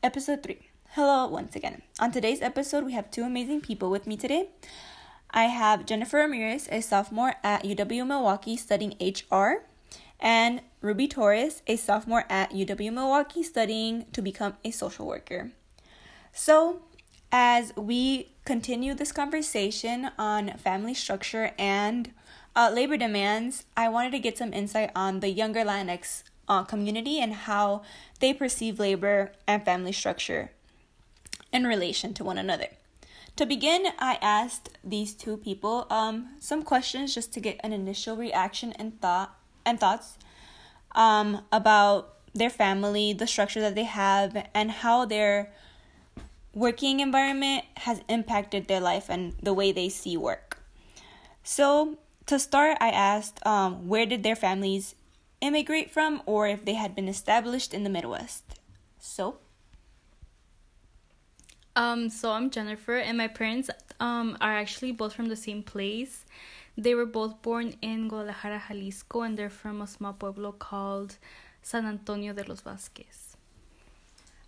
Episode 3. Hello once again. On today's episode, we have two amazing people with me today. I have Jennifer Ramirez, a sophomore at UW Milwaukee studying HR, and Ruby Torres, a sophomore at UW Milwaukee studying to become a social worker. So, as we continue this conversation on family structure and uh, labor demands, I wanted to get some insight on the younger Latinx uh, community and how they perceive labor and family structure in relation to one another. To begin, I asked these two people um, some questions just to get an initial reaction and thought and thoughts um, about their family, the structure that they have, and how their working environment has impacted their life and the way they see work. So, to start, I asked um, where did their families immigrate from or if they had been established in the Midwest. So, um, so I'm Jennifer, and my parents um are actually both from the same place. They were both born in Guadalajara, Jalisco, and they're from a small pueblo called San Antonio de los Vasquez.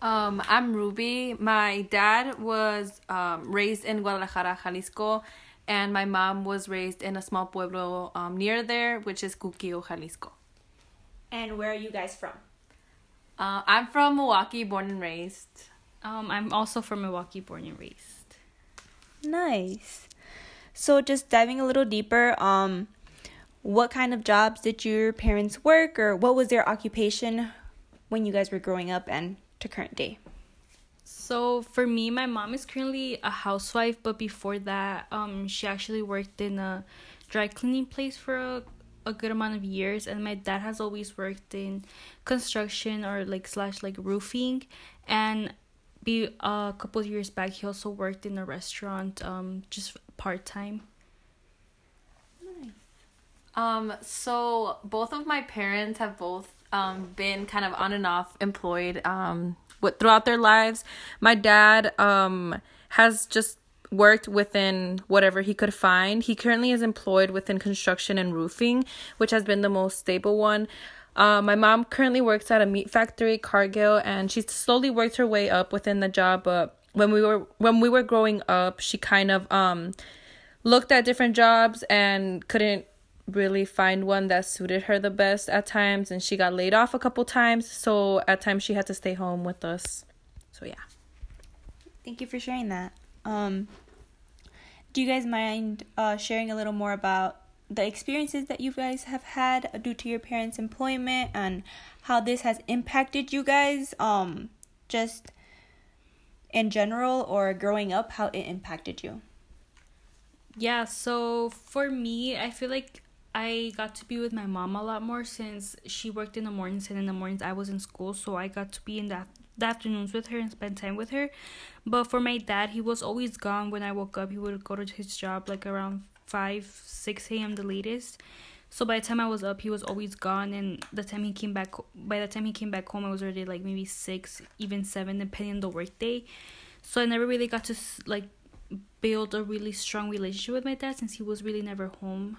Um, I'm Ruby. My dad was um, raised in Guadalajara, Jalisco, and my mom was raised in a small pueblo um, near there, which is Cuquío, Jalisco. And where are you guys from? Uh, I'm from Milwaukee, born and raised. Um, I'm also from Milwaukee, born and raised. Nice. So just diving a little deeper, um what kind of jobs did your parents work or what was their occupation when you guys were growing up and to current day? So for me, my mom is currently a housewife, but before that, um, she actually worked in a dry cleaning place for a, a good amount of years, and my dad has always worked in construction or like slash like roofing, and be a couple years back, he also worked in a restaurant, um, just part time. Um, so both of my parents have both um been kind of on and off employed um with, throughout their lives. My dad um has just worked within whatever he could find. He currently is employed within construction and roofing, which has been the most stable one. Uh, my mom currently works at a meat factory, Cargill, and she slowly worked her way up within the job. But when we were when we were growing up, she kind of um looked at different jobs and couldn't really find one that suited her the best at times and she got laid off a couple times so at times she had to stay home with us so yeah Thank you for sharing that. Um do you guys mind uh sharing a little more about the experiences that you guys have had due to your parents' employment and how this has impacted you guys um just in general or growing up how it impacted you? Yeah, so for me, I feel like I got to be with my mom a lot more since she worked in the mornings and in the mornings I was in school, so I got to be in the, the afternoons with her and spend time with her. But for my dad, he was always gone when I woke up. He would go to his job like around 5, 6 a.m. the latest. So by the time I was up, he was always gone, and the time he came back, by the time he came back home, I was already like maybe six, even seven, depending on the workday. So I never really got to like build a really strong relationship with my dad since he was really never home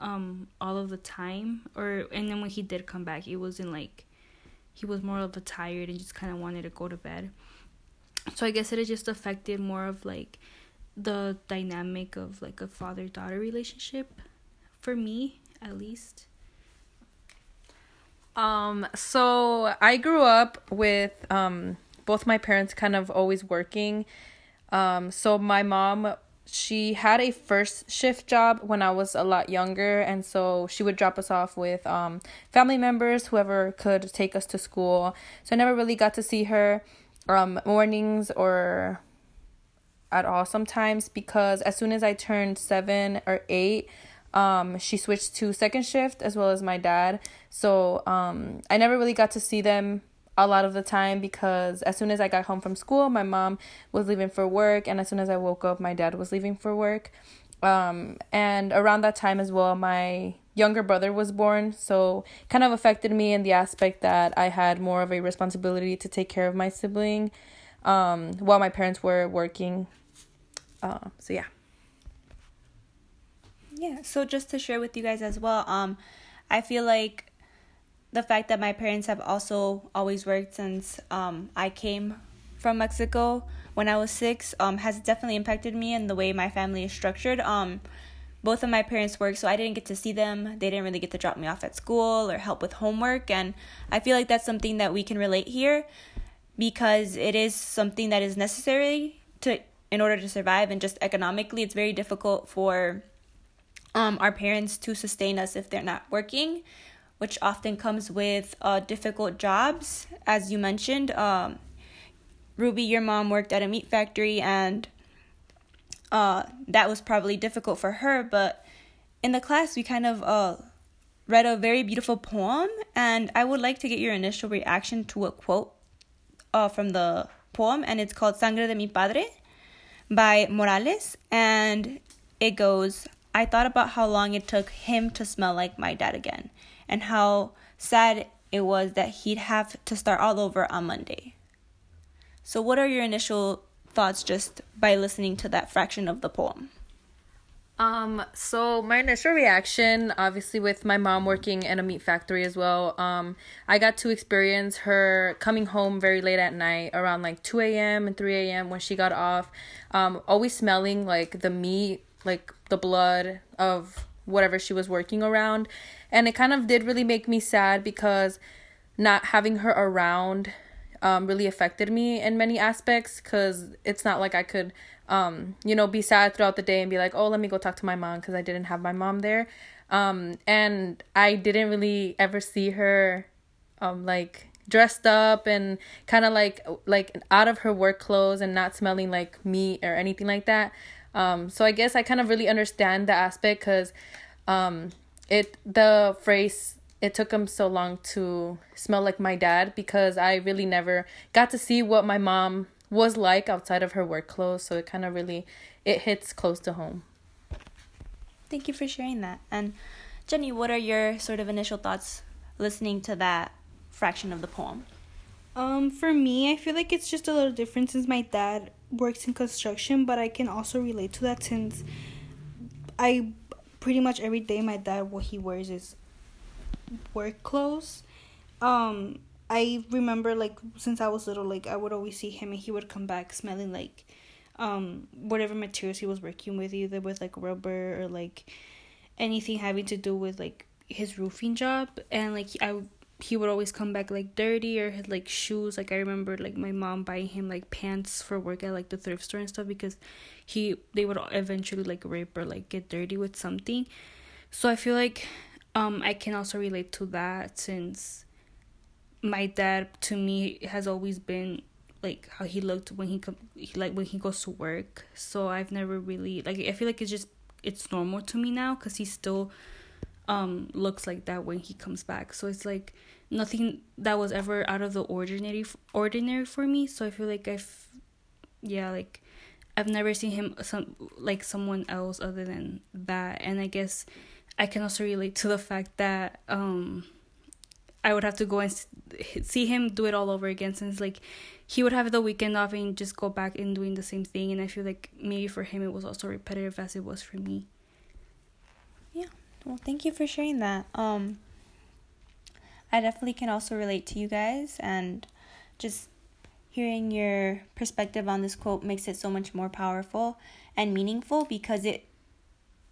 um all of the time or and then when he did come back it wasn't like he was more of a tired and just kind of wanted to go to bed. So i guess it just affected more of like the dynamic of like a father daughter relationship for me at least. Um so i grew up with um both my parents kind of always working. Um so my mom she had a first shift job when I was a lot younger and so she would drop us off with um family members whoever could take us to school. So I never really got to see her um mornings or at all sometimes because as soon as I turned 7 or 8 um she switched to second shift as well as my dad. So um I never really got to see them a lot of the time because as soon as I got home from school, my mom was leaving for work, and as soon as I woke up, my dad was leaving for work. Um, and around that time as well, my younger brother was born, so kind of affected me in the aspect that I had more of a responsibility to take care of my sibling um, while my parents were working. Uh, so yeah. Yeah, so just to share with you guys as well, um, I feel like the fact that my parents have also always worked since um, I came from Mexico when I was six um, has definitely impacted me and the way my family is structured. Um, both of my parents work, so I didn't get to see them. They didn't really get to drop me off at school or help with homework, and I feel like that's something that we can relate here because it is something that is necessary to in order to survive and just economically it's very difficult for um, our parents to sustain us if they're not working which often comes with uh, difficult jobs as you mentioned um, ruby your mom worked at a meat factory and uh, that was probably difficult for her but in the class we kind of uh, read a very beautiful poem and i would like to get your initial reaction to a quote uh, from the poem and it's called sangre de mi padre by Morales, and it goes I thought about how long it took him to smell like my dad again, and how sad it was that he'd have to start all over on Monday. So, what are your initial thoughts just by listening to that fraction of the poem? Um, so my initial reaction, obviously with my mom working in a meat factory as well, um, I got to experience her coming home very late at night, around like 2 a.m. and 3 a.m. when she got off, um, always smelling like the meat, like the blood of whatever she was working around. And it kind of did really make me sad because not having her around um, really affected me in many aspects because it's not like I could um, you know, be sad throughout the day and be like, oh, let me go talk to my mom because I didn't have my mom there. Um, and I didn't really ever see her, um, like dressed up and kind of like like out of her work clothes and not smelling like meat or anything like that. Um, so I guess I kind of really understand the aspect because, um, it the phrase it took him so long to smell like my dad because I really never got to see what my mom was like outside of her work clothes so it kind of really it hits close to home. Thank you for sharing that. And jenny what are your sort of initial thoughts listening to that fraction of the poem? Um for me i feel like it's just a little different since my dad works in construction but i can also relate to that since i pretty much every day my dad what he wears is work clothes. Um I remember like since I was little, like I would always see him and he would come back smelling like um whatever materials he was working with, either with like rubber or like anything having to do with like his roofing job. And like I he would always come back like dirty or had like shoes. Like i remember like my mom buying him like pants for work at like the thrift store and stuff because he they would eventually like rip or like get dirty with something. So i feel like um i can also relate to that since my dad to me has always been like how he looked when he come like when he goes to work. So i've never really like i feel like it's just it's normal to me now because he's still um looks like that when he comes back. So it's like nothing that was ever out of the ordinary ordinary for me. So i feel like i've yeah like i've never seen him some like someone else other than that. And i guess i can also relate to the fact that um I would have to go and see him do it all over again since like he would have the weekend off and just go back and doing the same thing. And I feel like maybe for him it was also repetitive as it was for me. Well, thank you for sharing that. Um I definitely can also relate to you guys and just hearing your perspective on this quote makes it so much more powerful and meaningful because it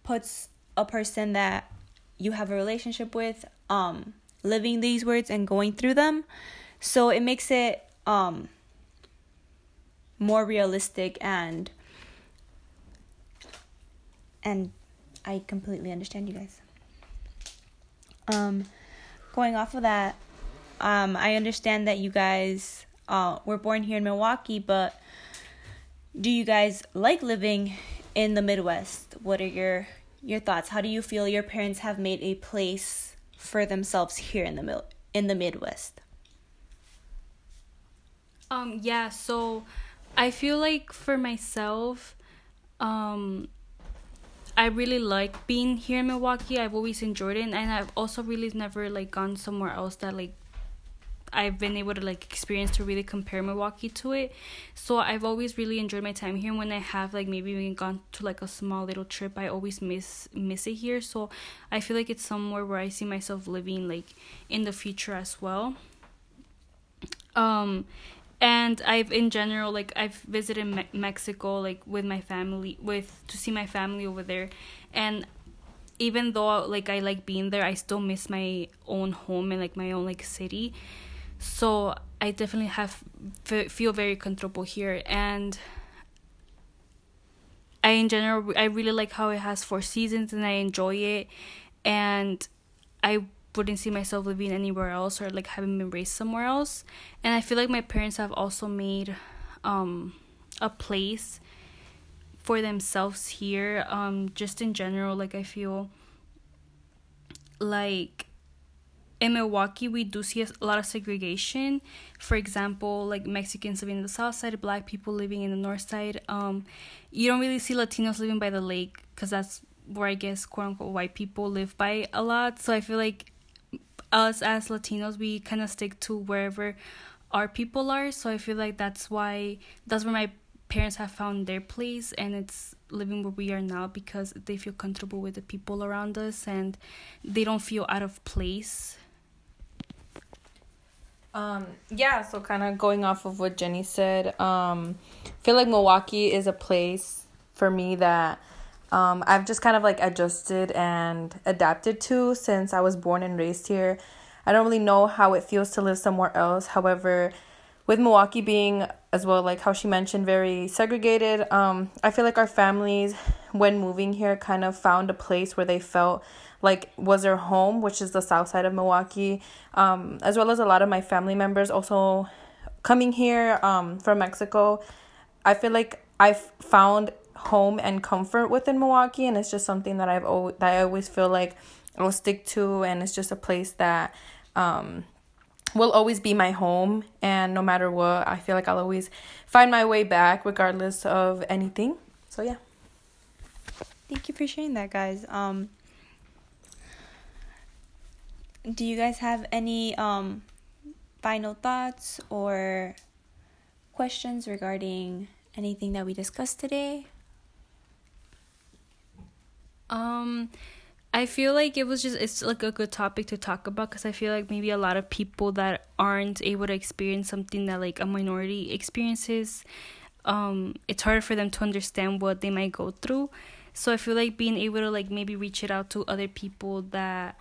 puts a person that you have a relationship with um living these words and going through them. So it makes it um more realistic and and I completely understand you guys. Um going off of that, um I understand that you guys uh were born here in Milwaukee, but do you guys like living in the Midwest? What are your your thoughts? How do you feel your parents have made a place for themselves here in the mil- in the Midwest? Um yeah, so I feel like for myself um I really like being here in Milwaukee. I've always enjoyed it and I've also really never like gone somewhere else that like I've been able to like experience to really compare Milwaukee to it. So I've always really enjoyed my time here. When I have like maybe even gone to like a small little trip, I always miss miss it here. So I feel like it's somewhere where I see myself living like in the future as well. Um and I've in general like I've visited Me- Mexico like with my family with to see my family over there. And even though like I like being there I still miss my own home and like my own like city. So I definitely have f- feel very comfortable here. And I in general I really like how it has four seasons and I enjoy it. And I wouldn't see myself living anywhere else or like having been raised somewhere else and i feel like my parents have also made um a place for themselves here um just in general like i feel like in Milwaukee, we do see a lot of segregation. For example, like Mexicans living in the south side, black people living in the north side. Um, you don't really see Latinos living by the lake because that's where I guess quote unquote white people live by a lot. So I feel like us as Latinos, we kind of stick to wherever our people are. So I feel like that's why that's where my parents have found their place and it's living where we are now because they feel comfortable with the people around us and they don't feel out of place. Um yeah, so kind of going off of what Jenny said, um I feel like Milwaukee is a place for me that um, I've just kind of like adjusted and adapted to since I was born and raised here. I don't really know how it feels to live somewhere else. However, with Milwaukee being as well like how she mentioned very segregated, um, I feel like our families when moving here kind of found a place where they felt like was their home, which is the south side of Milwaukee, um, as well as a lot of my family members also coming here um, from Mexico. I feel like I've found home and comfort within Milwaukee and it's just something that I've always that I always feel like I'll stick to and it's just a place that um will always be my home and no matter what I feel like I'll always find my way back regardless of anything. So yeah. Thank you for sharing that guys. Um do you guys have any um final thoughts or questions regarding anything that we discussed today? Um, I feel like it was just it's like a good topic to talk about because I feel like maybe a lot of people that aren't able to experience something that like a minority experiences, um, it's harder for them to understand what they might go through. So I feel like being able to like maybe reach it out to other people that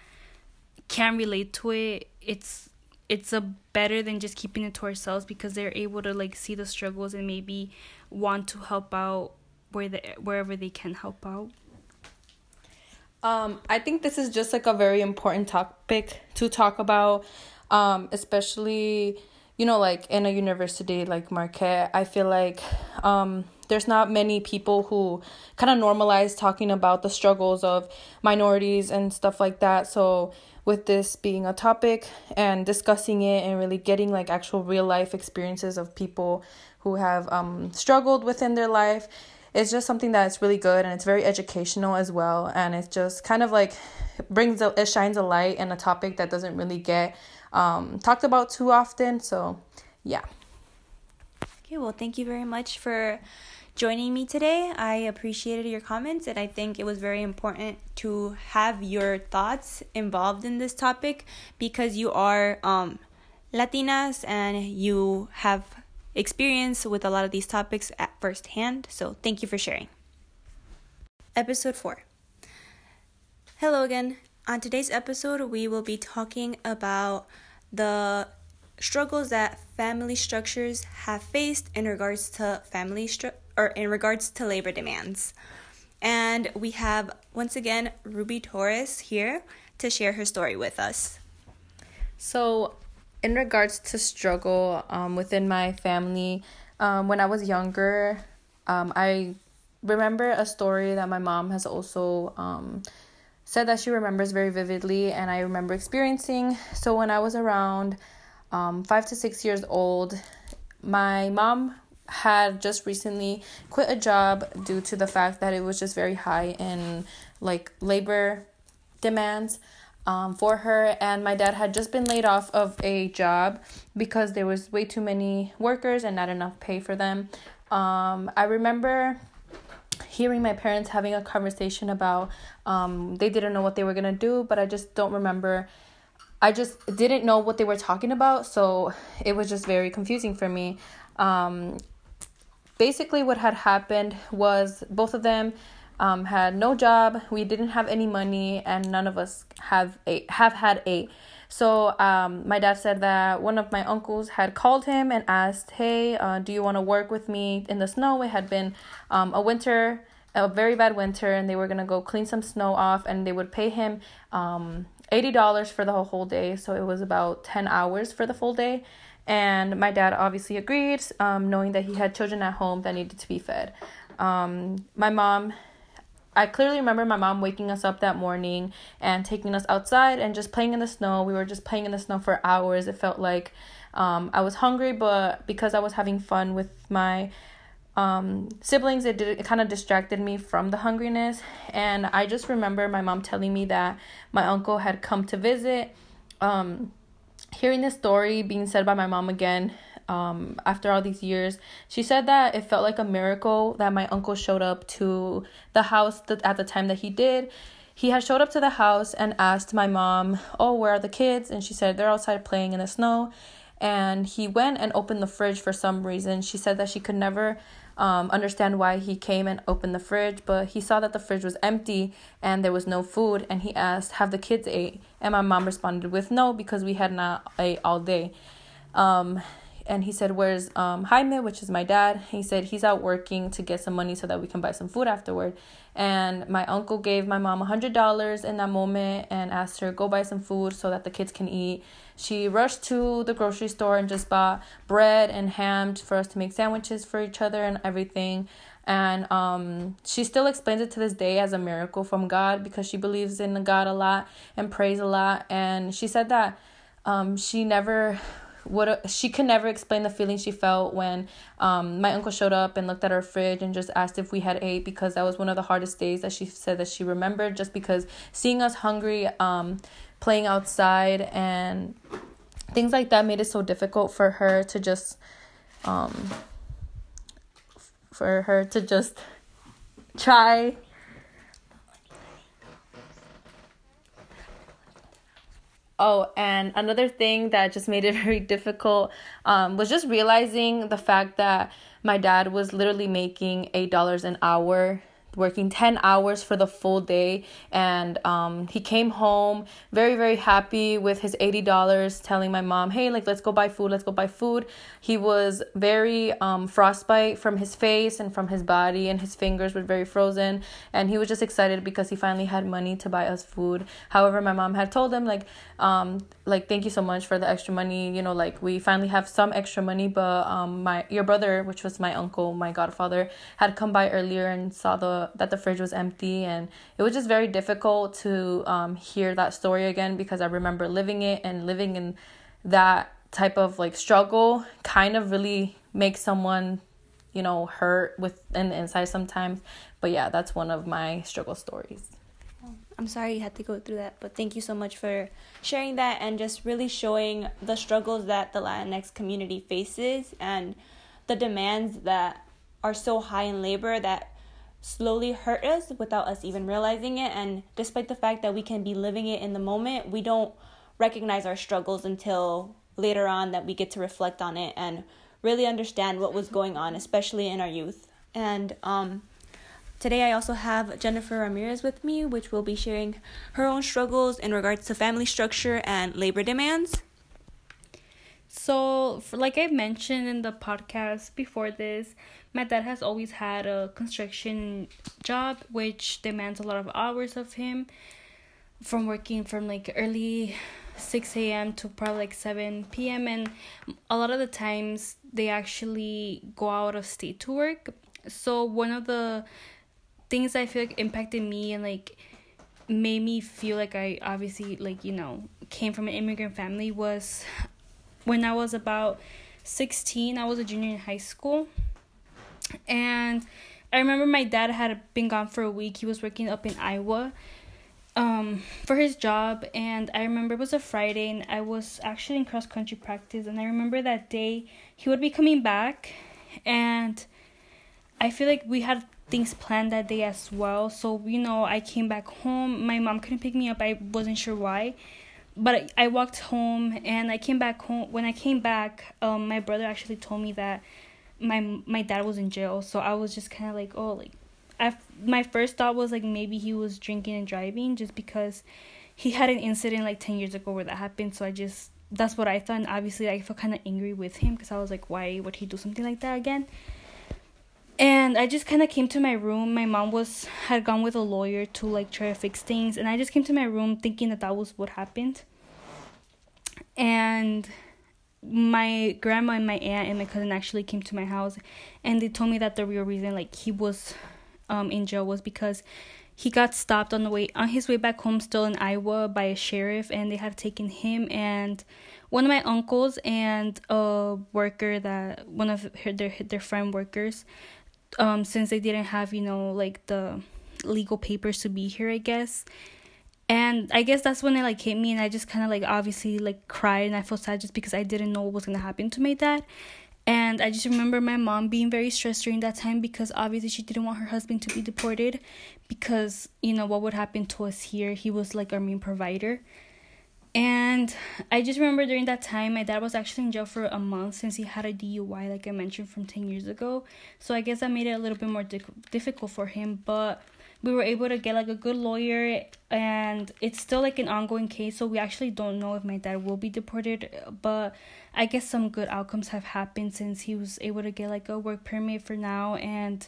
can relate to it, it's it's a better than just keeping it to ourselves because they're able to like see the struggles and maybe want to help out where the wherever they can help out. Um, I think this is just like a very important topic to talk about, um, especially, you know, like in a university like Marquette. I feel like um, there's not many people who kind of normalize talking about the struggles of minorities and stuff like that. So, with this being a topic and discussing it and really getting like actual real life experiences of people who have um, struggled within their life it's just something that's really good and it's very educational as well and it's just kind of like brings a, it shines a light in a topic that doesn't really get um, talked about too often so yeah. Okay well thank you very much for joining me today. I appreciated your comments and i think it was very important to have your thoughts involved in this topic because you are um, latinas and you have experience with a lot of these topics at first hand, so thank you for sharing. Episode 4 Hello again. On today's episode, we will be talking about the struggles that family structures have faced in regards to family stru- or in regards to labor demands. And we have once again Ruby Torres here to share her story with us. So, in regards to struggle um, within my family, um, when I was younger, um, I remember a story that my mom has also um, said that she remembers very vividly, and I remember experiencing. So when I was around um, five to six years old, my mom had just recently quit a job due to the fact that it was just very high in like labor demands um, for her and my dad had just been laid off of a job because there was way too many workers and not enough pay for them um, i remember hearing my parents having a conversation about um, they didn't know what they were going to do but i just don't remember I just didn't know what they were talking about, so it was just very confusing for me. Um, basically, what had happened was both of them um, had no job. We didn't have any money, and none of us have a have had a. So um, my dad said that one of my uncles had called him and asked, "Hey, uh, do you want to work with me in the snow?" It had been um, a winter, a very bad winter, and they were gonna go clean some snow off, and they would pay him um, eighty dollars for the whole day. So it was about ten hours for the full day. And my dad obviously agreed, um, knowing that he had children at home that needed to be fed. Um, my mom I clearly remember my mom waking us up that morning and taking us outside and just playing in the snow. We were just playing in the snow for hours. It felt like um, I was hungry, but because I was having fun with my um, siblings, it did it kind of distracted me from the hungriness. And I just remember my mom telling me that my uncle had come to visit. Um, hearing this story being said by my mom again um, after all these years. She said that it felt like a miracle that my uncle showed up to the house at the time that he did. He had showed up to the house and asked my mom, Oh, where are the kids? And she said, They're outside playing in the snow. And he went and opened the fridge for some reason. She said that she could never um, understand why he came and opened the fridge, but he saw that the fridge was empty and there was no food. And he asked, Have the kids ate? And my mom responded with no because we had not ate all day. Um, and he said, Where's um, Jaime, which is my dad? He said he's out working to get some money so that we can buy some food afterward. And my uncle gave my mom a $100 in that moment and asked her, Go buy some food so that the kids can eat. She rushed to the grocery store and just bought bread and ham for us to make sandwiches for each other and everything. And um, she still explains it to this day as a miracle from God because she believes in God a lot and prays a lot. And she said that um, she never what she could never explain the feeling she felt when um, my uncle showed up and looked at our fridge and just asked if we had ate because that was one of the hardest days that she said that she remembered just because seeing us hungry um, playing outside and things like that made it so difficult for her to just um, for her to just try Oh, and another thing that just made it very difficult um, was just realizing the fact that my dad was literally making $8 an hour working 10 hours for the full day and um, he came home very very happy with his $80 telling my mom hey like let's go buy food let's go buy food. He was very um, frostbite from his face and from his body and his fingers were very frozen and he was just excited because he finally had money to buy us food. However my mom had told him like um, like thank you so much for the extra money you know like we finally have some extra money but um, my your brother which was my uncle my godfather had come by earlier and saw the that the fridge was empty and it was just very difficult to um, hear that story again because I remember living it and living in that type of like struggle kind of really makes someone you know hurt with in the inside sometimes. But yeah that's one of my struggle stories. I'm sorry you had to go through that, but thank you so much for sharing that and just really showing the struggles that the Latinx community faces and the demands that are so high in labor that slowly hurt us without us even realizing it. And despite the fact that we can be living it in the moment, we don't recognize our struggles until later on that we get to reflect on it and really understand what was going on, especially in our youth. And um, today I also have Jennifer Ramirez with me, which will be sharing her own struggles in regards to family structure and labor demands. So, for, like I mentioned in the podcast before this, my dad has always had a construction job which demands a lot of hours of him from working from like early 6 a.m. to probably like 7 p.m. And a lot of the times they actually go out of state to work. So, one of the things I feel like impacted me and like made me feel like I obviously like you know came from an immigrant family was when I was about 16 I was a junior in high school and I remember my dad had been gone for a week. He was working up in Iowa um for his job and I remember it was a Friday and I was actually in cross country practice and I remember that day he would be coming back and I feel like we had things planned that day as well. So, you know, I came back home. My mom couldn't pick me up. I wasn't sure why. But I walked home and I came back home. When I came back, um, my brother actually told me that my my dad was in jail. So I was just kind of like, oh, like, I my first thought was like maybe he was drinking and driving just because he had an incident like ten years ago where that happened. So I just that's what I thought. And obviously, I felt kind of angry with him because I was like, why would he do something like that again? And i just kind of came to my room. My mom was had gone with a lawyer to like try to fix things. And i just came to my room thinking that that was what happened. And my grandma and my aunt and my cousin actually came to my house and they told me that the real reason like he was um in jail was because he got stopped on the way on his way back home still in Iowa by a sheriff and they had taken him and one of my uncles and a worker that one of her, their their friend workers um since they didn't have you know like the legal papers to be here i guess. And i guess that's when it like hit me and i just kind of like obviously like cried and i felt sad just because i didn't know what was going to happen to my dad. And i just remember my mom being very stressed during that time because obviously she didn't want her husband to be deported because you know what would happen to us here? He was like our main provider and I just remember during that time, my dad was actually in jail for a month since he had a DUI, like I mentioned, from 10 years ago. So I guess that made it a little bit more di- difficult for him. But we were able to get like a good lawyer, and it's still like an ongoing case. So we actually don't know if my dad will be deported. But I guess some good outcomes have happened since he was able to get like a work permit for now and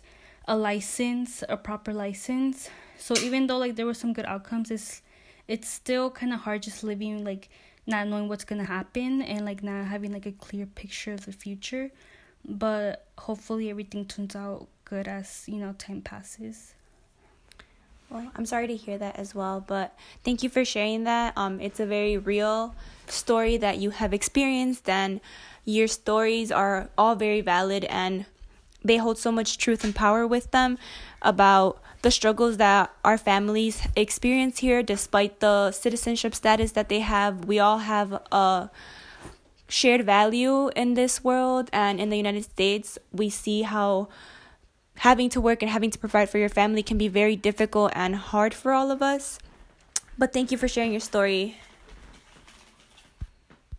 a license, a proper license. So even though like there were some good outcomes, it's it's still kind of hard just living like not knowing what's gonna happen and like not having like a clear picture of the future. But hopefully everything turns out good as you know time passes. Well i'm sorry to hear that as well but thank you for sharing that. Um it's a very real story that you have experienced and your stories are all very valid and they hold so much truth and power with them about the struggles that our families experience here despite the citizenship status that they have we all have a shared value in this world. And in the united states we see how having to work and having to provide for your family can be very difficult and hard for all of us. But thank you for sharing your story